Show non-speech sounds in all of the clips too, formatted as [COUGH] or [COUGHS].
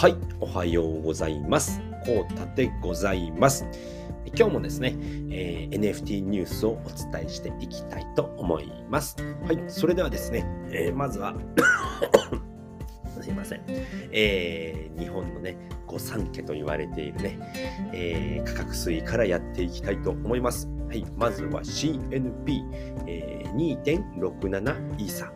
はい、おはようございます。こうたでございます。今日もですね、えー NFT ニュースをお伝えしていきたいと思います。はい、それではですね、えーまずは、[COUGHS] すいません、えー日本のね、御三家と言われているね、えー価格推移からやっていきたいと思います。はい、まずは CNP、え2.67イーサ、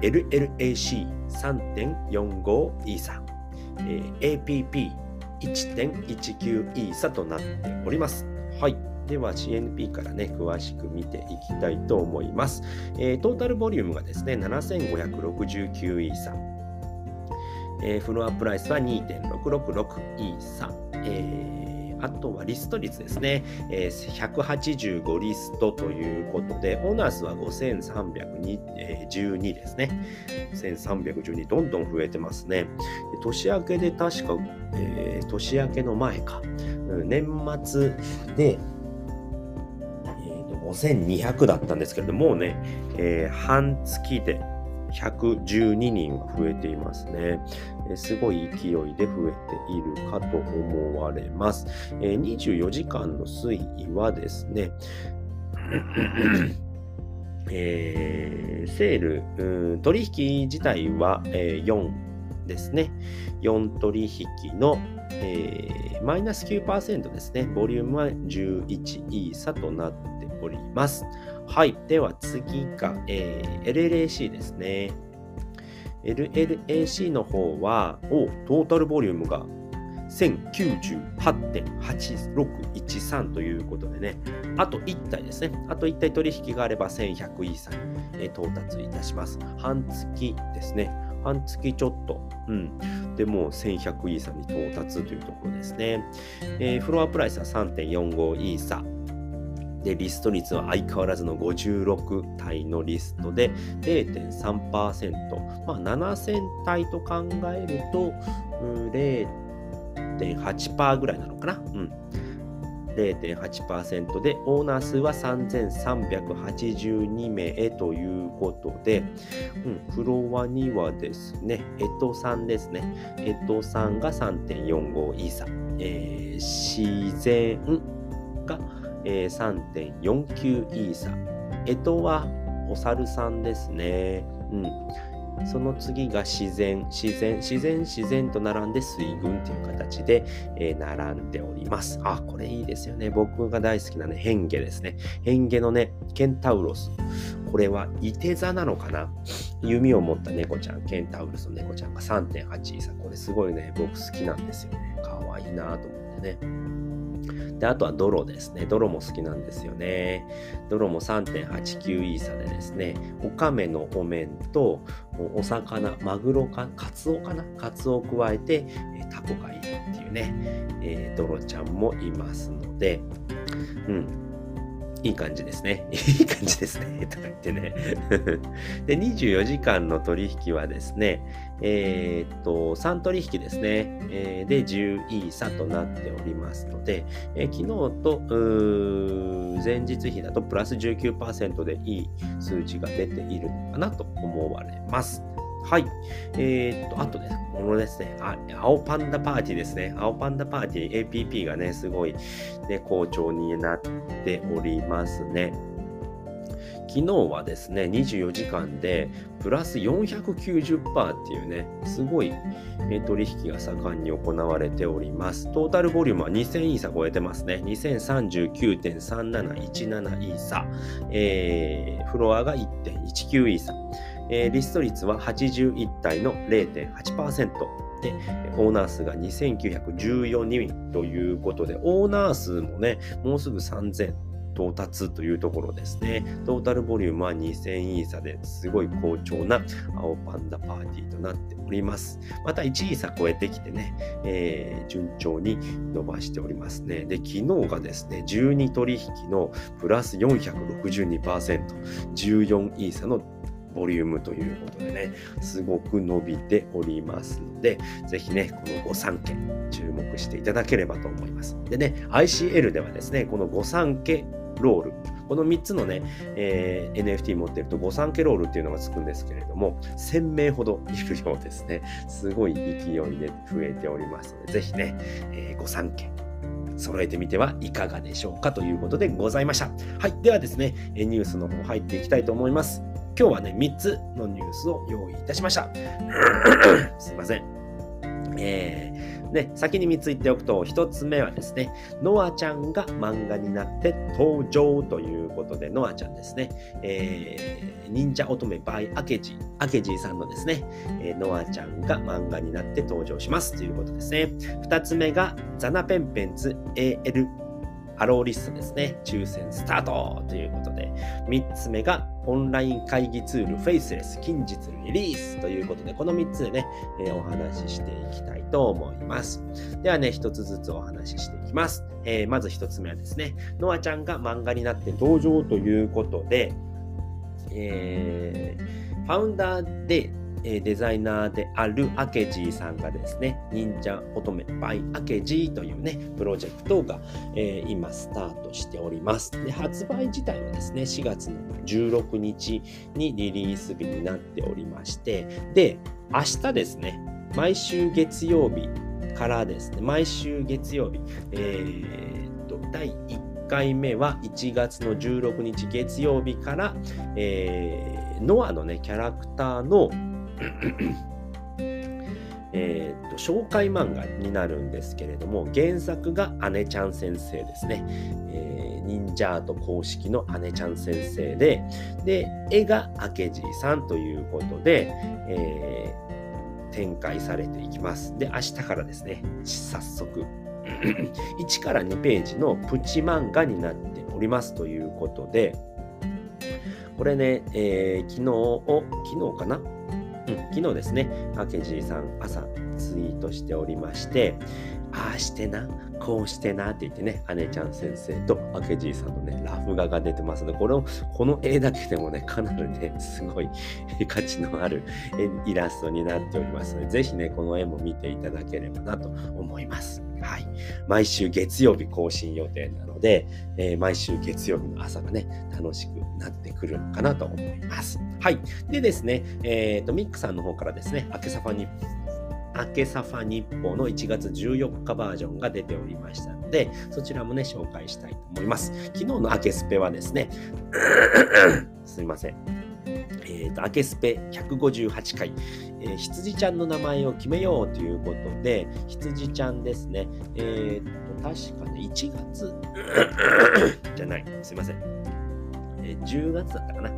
LLAC3.45 イーサ、えー APP1.19 イーサとなっております。はい。では CNP からね、詳しく見ていきたいと思います。えートータルボリュームがですね、7569イーサ。えーフロアプライスは2.666イーサ。えーあとはリスト率ですね、えー185リストということで、オーナー数は5312ですね。1312どんどん増えてますね。年明けで確か、えー年明けの前か、年末で、えーと5200だったんですけれども、もうね、えー半月で112人は増えていますね。えすごい勢いで増えているかと思われます。え24時間の推移はですね、えーセール、う取引自体は、えー4ですね。4取引の、えーマイナス9%ですね。ボリュームは11イーサとなっております。はい。では次が、えー LLAC ですね。LLAC の方は、おトータルボリュームが1098.8613ということでね、あと1体ですね。あと1体取引があれば1100イーサに、到達いたします。半月ですね。半月ちょっと。うん。でもう1100イーサに到達というところですね。えーフロアプライスは3.45イーサ。で、リスト率は相変わらずの56体のリストで0.3%。まあ、7000体と考えると、うん0.8%ぐらいなのかな。うん。0.8%で、オーナー数は3382名ということで、うん、フロアにはですね、エトさんですね。エトさんが3.45イーサ。えー自然が、えー3.49イーサ。エトはお猿さんですね。うん。その次が自然、自然、自然、自然と並んで水軍という形で、えー並んでおります。あ、これいいですよね。僕が大好きなね、変化ですね。変化のね、ケンタウロス。これは、いて座なのかな？弓を持った猫ちゃん、ケンタウロスの猫ちゃんが3.8イーサ。これすごいね、僕好きなんですよね。かわいいなと思ってね。で、あとは泥ですね。泥も好きなんですよね。泥も3.89イーサでですね、おかめのお面とお魚、マグロか、カツオかな？カツオを加えて、えタコがいいっていうね、えーちゃんもいますので、うん。いい感じですね。いい感じですね。[LAUGHS] とか言ってね。[LAUGHS] で、24時間の取引はですね、えーっと、3取引ですね。えーで、10イーサとなっておりますので、えー昨日と前日比だとプラス19%でいい数字が出ているのかなと思われます。はい。えーっと、あとです。このですね、あ青パンダパーティーですね。青パンダパーティー APP がね、すごい、ね、好調になっておりますね。昨日はですね、24時間でプラス490%っていうね、すごい取引が盛んに行われております。トータルボリュームは2000イーサ超えてますね。2039.3717イーサ。えーフロアが1.19イーサ。えーリスト率は81体の0.8%。で、オーナー数が2914人ということで、オーナー数もね、もうすぐ3000到達というところですね。トータルボリュームは2000イーサですごい好調な青パンダパーティーとなっております。また1イーサ超えてきてね、えー順調に伸ばしておりますね。で、昨日がですね、12取引のプラス462%、14イーサのボリュームということでね、すごく伸びておりますので、ぜひね、この御三家注目していただければと思います。でね、ICL ではですね、この御三家ロール。この3つのね、えー、NFT 持ってると御三家ロールっていうのがつくんですけれども、1000名ほどいるようですね。すごい勢いで増えておりますので、ぜひね、えー、御三家揃えてみてはいかがでしょうかということでございました。はい。ではですね、ニュースの方入っていきたいと思います。今日はね、3つのニュースを用意いたしました。[COUGHS] すいません。えー、ね、先に3つ言っておくと、1つ目はですね、ノアちゃんが漫画になって登場ということで、ノアちゃんですね、えー、忍者乙女 by アケジー、アケジーさんのですね、えー、ノアちゃんが漫画になって登場しますということですね。2つ目が、ザナペンペンズ AL allowlist ですね。抽選スタートということで、3つ目がオンライン会議ツールフェイスレス近日リリースということで、この3つでね、えー、お話ししていきたいと思います。ではね、1つずつお話ししていきます。えー、まず1つ目はですね、ノアちゃんが漫画になって登場ということで、えー、ファウンダーでデザイナーであるアケジーさんがですね、忍者乙女バイアケジーというね、プロジェクトが、えー、今スタートしております。で、発売自体はですね、4月の16日にリリース日になっておりまして、で、明日ですね、毎週月曜日からですね、毎週月曜日、えー、っと、第1回目は1月の16日月曜日から、えー、ノアのね、キャラクターの [COUGHS] えー、と紹介漫画になるんですけれども原作が姉ちゃん先生ですね、えー、忍者アート公式の姉ちゃん先生でで絵が明治さんということで、えー、展開されていきます。で明日からですね早速 [COUGHS] 1から2ページのプチ漫画になっておりますということでこれね、えー、昨日を昨日かな、昨日ですね、明治さん朝ツイートしておりまして、ああしてな、こうしてなって言ってね、姉ちゃん先生と明治さんのね、ラフ画が出てますので、これを、この絵だけでもね、かなりね、すごい [LAUGHS] 価値のあるイラストになっておりますので、ぜひね、この絵も見ていただければなと思います。はい。毎週月曜日更新予定なので、えー、毎週月曜日の朝がね、楽しくなってくるのかなと思います。はい。でですね、えっ、ー、と、ミックさんの方からですね、明けさファに明けサファ日報の1月14日バージョンが出ておりましたので、そちらもね、紹介したいと思います。昨日の明けスペはですね、[COUGHS] すいません。えっ、ー、と、明けスペ158回、えー、羊ちゃんの名前を決めようということで、羊ちゃんですね。えっ、ー、と、確かね、1月 [LAUGHS] じゃない、すいません。えー、10月だったかな。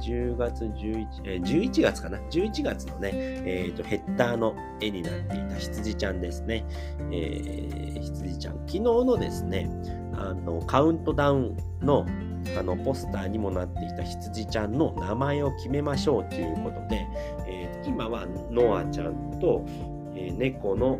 10月11、えー、11月かな ?11 月のね、えっ、ー、と、ヘッダーの絵になっていた羊ちゃんですね。えー、羊ちゃん。昨日のですね、あの、カウントダウンのあのポスターにもなっていた羊ちゃんの名前を決めましょうということで、えー、今はノアちゃんと、えー、猫の、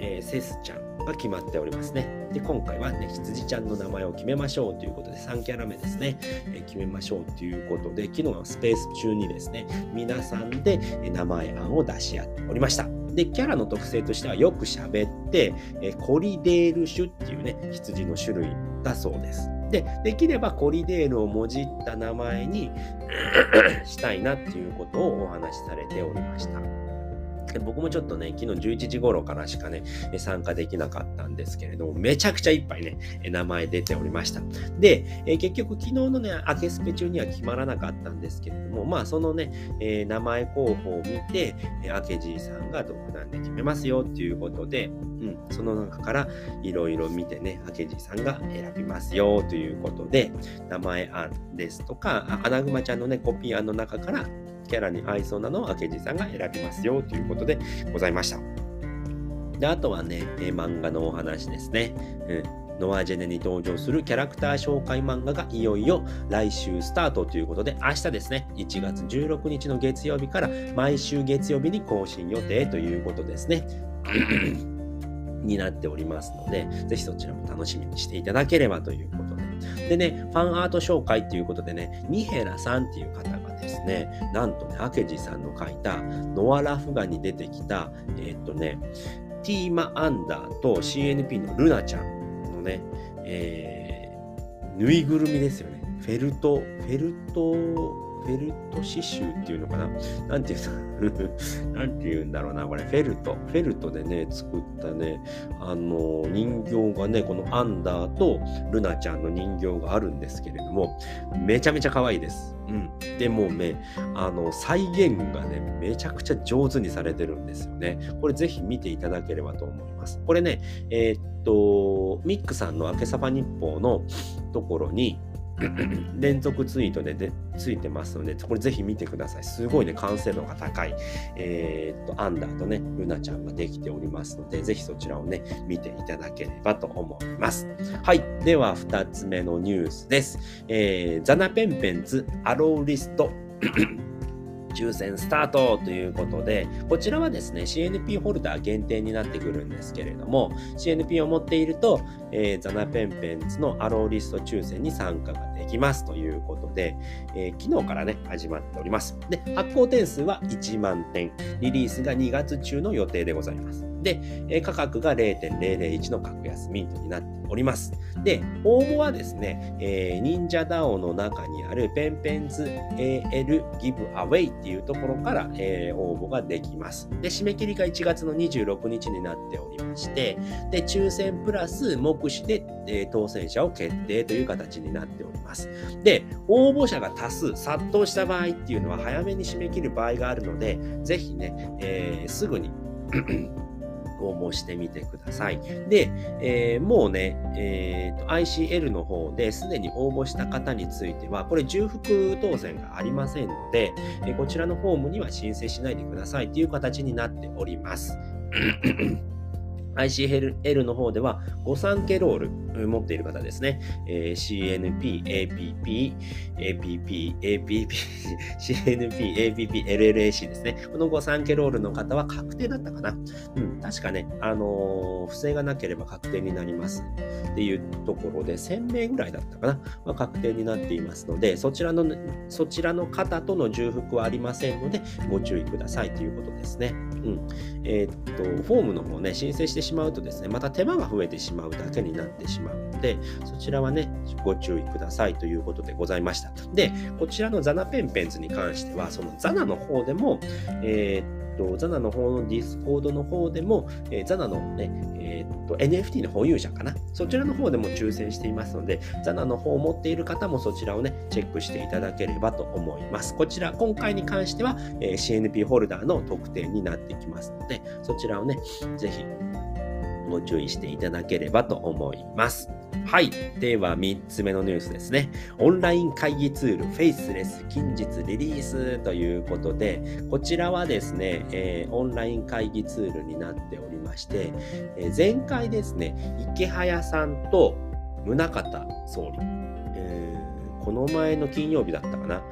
えー、セスちゃんが決まっておりますね。で、今回はね、羊ちゃんの名前を決めましょうということで、3キャラ目ですね、え決めましょうということで、昨日はスペース中にですね、皆さんで名前案を出し合っておりました。で、キャラの特性としてはよく喋って、えコリデール種っていうね、羊の種類だそうです。で、できればコリデールをもじった名前にしたいなっていうことをお話しされておりました。僕もちょっとね、昨日11時頃からしかね、参加できなかったんですけれども、めちゃくちゃいっぱいね、名前出ておりました。で、え結局昨日のね、明けスペ中には決まらなかったんですけれども、まあそのね、え、名前候補を見て、明けじいさんが独断で決めますよっていうことで、うん、その中からいろいろ見てね、明けじいさんが選びますよということで、名前案ですとか、アナグマちゃんのね、コピー案の中からキャラに合いそうなのを明治さんが選びますよということでございました。であとはね、え漫画のお話ですね。うんノアジェネに登場するキャラクター紹介漫画がいよいよ来週スタートということで、明日ですね、1月16日の月曜日から毎週月曜日に更新予定ということですね。[CLEARS THROAT] になっておりますので、ぜひそちらも楽しみにしていただければということで。でね、ファンアート紹介ということでね、ニヘラさんっていう方ですね、なんとね、明治さんの書いたノア・ラフガに出てきた、えー、っとね、ティーマ・アンダーと CNP のルナちゃんのね、えー、ぬいぐるみですよね。フェルト、フェルト、フェルト刺繍っていうのかな？なんていうの？[LAUGHS] なんて言うんだろうな、これ。フェルト。フェルトでね、作ったね、あの、人形がね、このアンダーとルナちゃんの人形があるんですけれども、めちゃめちゃ可愛いです。うん。でもね、あの、再現がね、めちゃくちゃ上手にされてるんですよね。これぜひ見ていただければと思います。これね、えー、っと、ミックさんの明けさば日報のところに、[LAUGHS] 連続ツイートででついてますので、これぜひ見てください。すごいね、完成度が高い、えー、っと、アンダーとね、ルナちゃんができておりますので、ぜひそちらをね、見ていただければと思います。はい。では、2つ目のニュースです。えー、ザナペンペンズアローリスト抽選スタートということで、こちらはですね、CNP ホルダー限定になってくるんですけれども、CNP を持っていると、えー、ザナペンペンツのアローリスト抽選に参加ができますということで、えー、昨日からね、始まっております。で、発行点数は1万点、リリースが2月中の予定でございます。で、え価格が0.001の格安ミントになっております。で、応募はですね、えー、忍者 DAO の中にあるペンペンズ AL Give Away っていうところから、えー、応募ができます。で、締め切りが1月の26日になっておりまして、で、抽選プラス目視で、えー、当選者を決定という形になっております。で、応募者が多数殺到した場合っていうのは早めに締め切る場合があるので、ぜひね、えー、すぐに応募してみてください。で、えー、もうね、えーと、ICL の方ですでに応募した方については、これ重複当選がありませんので、えこちらのフォームには申請しないでくださいという形になっております。ICL の方では、御三家ロール持っている方ですね。えー、CNP、APP、APP、APP、[LAUGHS] CNP、APP、LLAC ですね。この御三家ロールの方は確定だったかな。うん、確かね、あのー、不正がなければ確定になりますっていうところで、1000名ぐらいだったかな。まあ、確定になっていますので、そちらの、そちらの方との重複はありませんので、ご注意くださいということですね。うん。えー、っと、フォームの方ね、申請してしてしまうとですね、また手間が増えてしまうだけになってしまうので、そちらはね、ご注意くださいということでございました。で、こちらのザナペンペンズに関しては、そのザナの方でも、えー、と、ザナの方のディスコードの方でも、えー、ザナのね、えー、っと、NFT の保有者かな。そちらの方でも抽選していますので、ザナの方を持っている方もそちらをね、チェックしていただければと思います。こちら、今回に関しては、えー、CNP ホルダーの特典になってきますので、そちらをね、ぜひご注意していただければと思います。はい。では、3つ目のニュースですね。オンライン会議ツール、フェイスレス近日リリースということで、こちらはですね、えー、オンライン会議ツールになっておりまして、えー、前回ですね、池早さんと宗像総理、えー、この前の金曜日だったかな、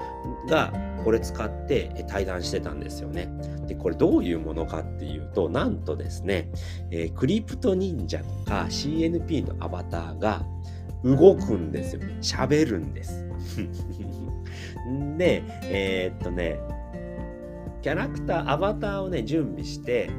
が、これ使って対談してたんですよね。で、これどういうものかっていうと、なんとですね、えー、クリプト忍者とか CNP のアバターが動くんですよね。喋るんです。[LAUGHS] で、えー、っとね、キャラクター、アバターをね、準備して、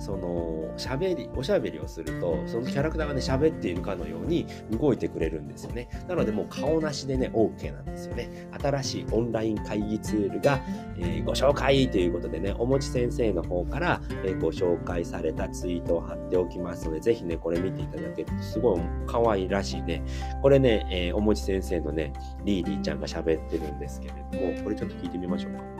その喋りおしゃべりをするとそのキャラクターがね喋っているかのように動いてくれるんですよね。なのでもう顔なしでね OK なんですよね。新しいオンライン会議ツールが、えー、ご紹介ということでねおもち先生の方から、えー、ご紹介されたツイートを貼っておきますのでぜひねこれ見ていただけるとすごい可愛らしいね。これね、えー、おもち先生のねリーリーちゃんが喋ってるんですけれどもこれちょっと聞いてみましょうか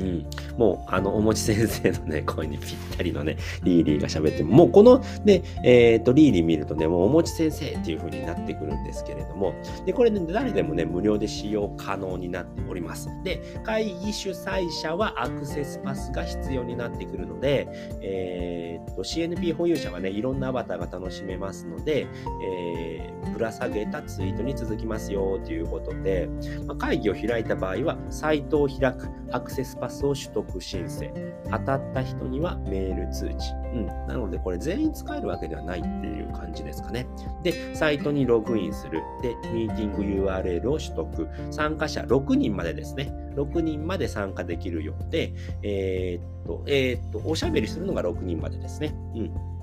うん、もうあのおもち先生のね声にぴったりのねリーリーが喋ってもうこのねえっ、とリーリー見るとねもうおもち先生っていう風になってくるんですけれどもでこれね誰でもね無料で使用可能になっております。で会議主催者はアクセスパスが必要になってくるのでえっ、と CNP 保有者はねいろんなアバターが楽しめますので、えー、ぶら下げたツイートに続きますよということで、まあ、会議を開いた場合はサイトを開くアクセスパススを取得申請。当たった人にはメール通知。うん。なので、これ全員使えるわけではないっていう感じですかね。で、サイトにログインする。で、ミーティング URL を取得。参加者6人までですね。6人まで参加できるようで、えー、っと、えー、っと、おしゃべりするのが6人までですね。うん。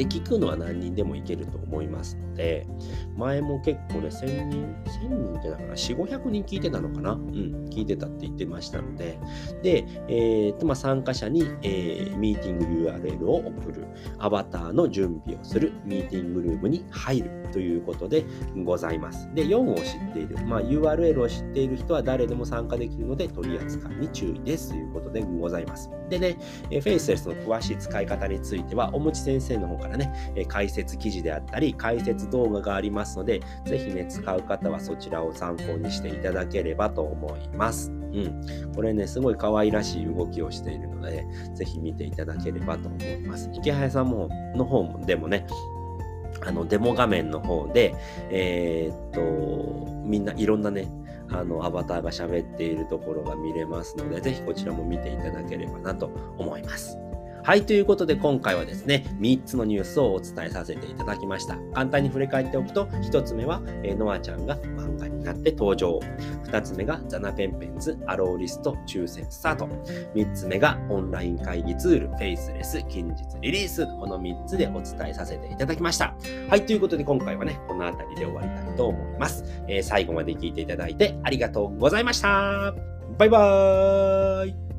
で、聞くのは何人でもいけると思いますので、前も結構ね、1000人、1000人じゃないかな、4、500人聞いてたのかな？うん、聞いてたって言ってましたので、で、えー、と、まあ、参加者に、えー、ミーティング URL を送る、アバターの準備をする、ミーティングルームに入るということでございます。で、4を知っている、まあ、URL を知っている人は誰でも参加できるので、取り扱いに注意ですということでございます。でね、フェイスレスの詳しい使い方については、おもち先生の方からね、え解説記事であったり、解説動画がありますので、ぜひね、使う方はそちらを参考にしていただければと思います。うん。これね、すごい可愛らしい動きをしているので、ぜひ見ていただければと思います。池早さんもの方も、でもね、あのデモ画面の方で、えー、っと、みんないろんなね、あのアバターが喋っているところが見れますので、ぜひこちらも見ていただければなと思います。はい、ということで今回はですね、3つのニュースをお伝えさせていただきました。簡単に振り返っておくと、1つ目は、えー、ノアちゃんが漫画になって登場。2つ目が、ザナペンペンズアローリスト抽選スタート。3つ目が、オンライン会議ツール、フェイスレス近日リリース。この3つでお伝えさせていただきました。はい、ということで今回はね、この辺りで終わりたいと思います。えー、最後まで聞いていただいてありがとうございました。バイバーイ